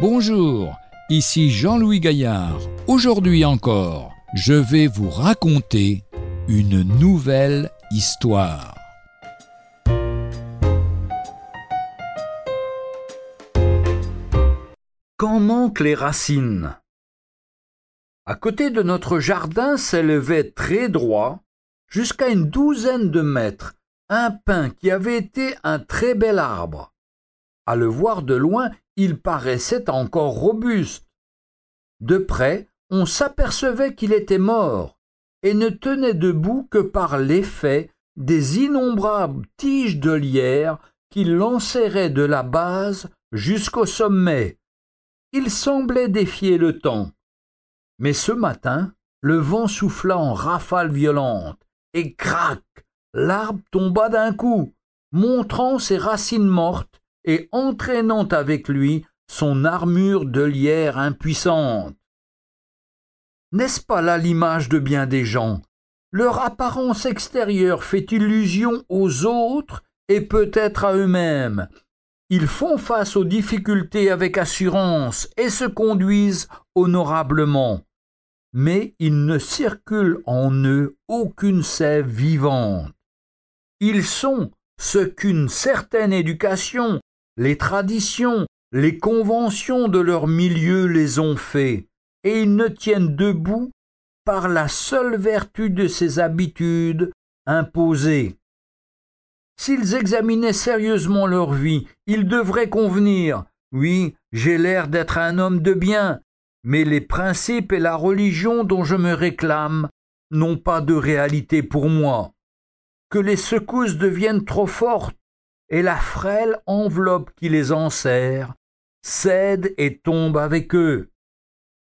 Bonjour, ici Jean-Louis Gaillard. Aujourd'hui encore, je vais vous raconter une nouvelle histoire. Quand manquent les racines? À côté de notre jardin s'élevait très droit, jusqu'à une douzaine de mètres, un pin qui avait été un très bel arbre. À le voir de loin, il paraissait encore robuste. De près, on s'apercevait qu'il était mort et ne tenait debout que par l'effet des innombrables tiges de lierre qui l'enserraient de la base jusqu'au sommet. Il semblait défier le temps. Mais ce matin, le vent souffla en rafales violentes, et crac, l'arbre tomba d'un coup, montrant ses racines mortes et entraînant avec lui son armure de lierre impuissante. N'est-ce pas là l'image de bien des gens? Leur apparence extérieure fait illusion aux autres et peut-être à eux-mêmes. Ils font face aux difficultés avec assurance et se conduisent honorablement. Mais il ne circule en eux aucune sève vivante. Ils sont ce qu'une certaine éducation les traditions, les conventions de leur milieu les ont faits, et ils ne tiennent debout par la seule vertu de ces habitudes imposées. S'ils examinaient sérieusement leur vie, ils devraient convenir oui, j'ai l'air d'être un homme de bien, mais les principes et la religion dont je me réclame n'ont pas de réalité pour moi. Que les secousses deviennent trop fortes et la frêle enveloppe qui les enserre cède et tombe avec eux.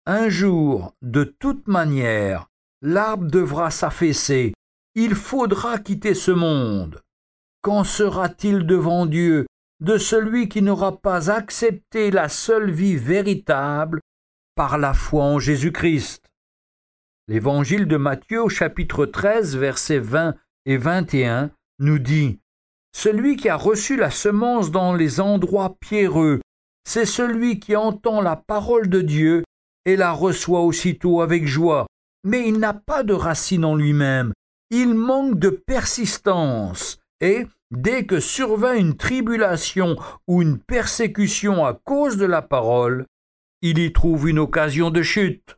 Un jour, de toute manière, l'arbre devra s'affaisser, il faudra quitter ce monde. Qu'en sera-t-il devant Dieu de celui qui n'aura pas accepté la seule vie véritable par la foi en Jésus-Christ? L'évangile de Matthieu chapitre 13 versets 20 et 21 nous dit celui qui a reçu la semence dans les endroits pierreux, c'est celui qui entend la parole de Dieu et la reçoit aussitôt avec joie. Mais il n'a pas de racine en lui-même, il manque de persistance, et, dès que survint une tribulation ou une persécution à cause de la parole, il y trouve une occasion de chute.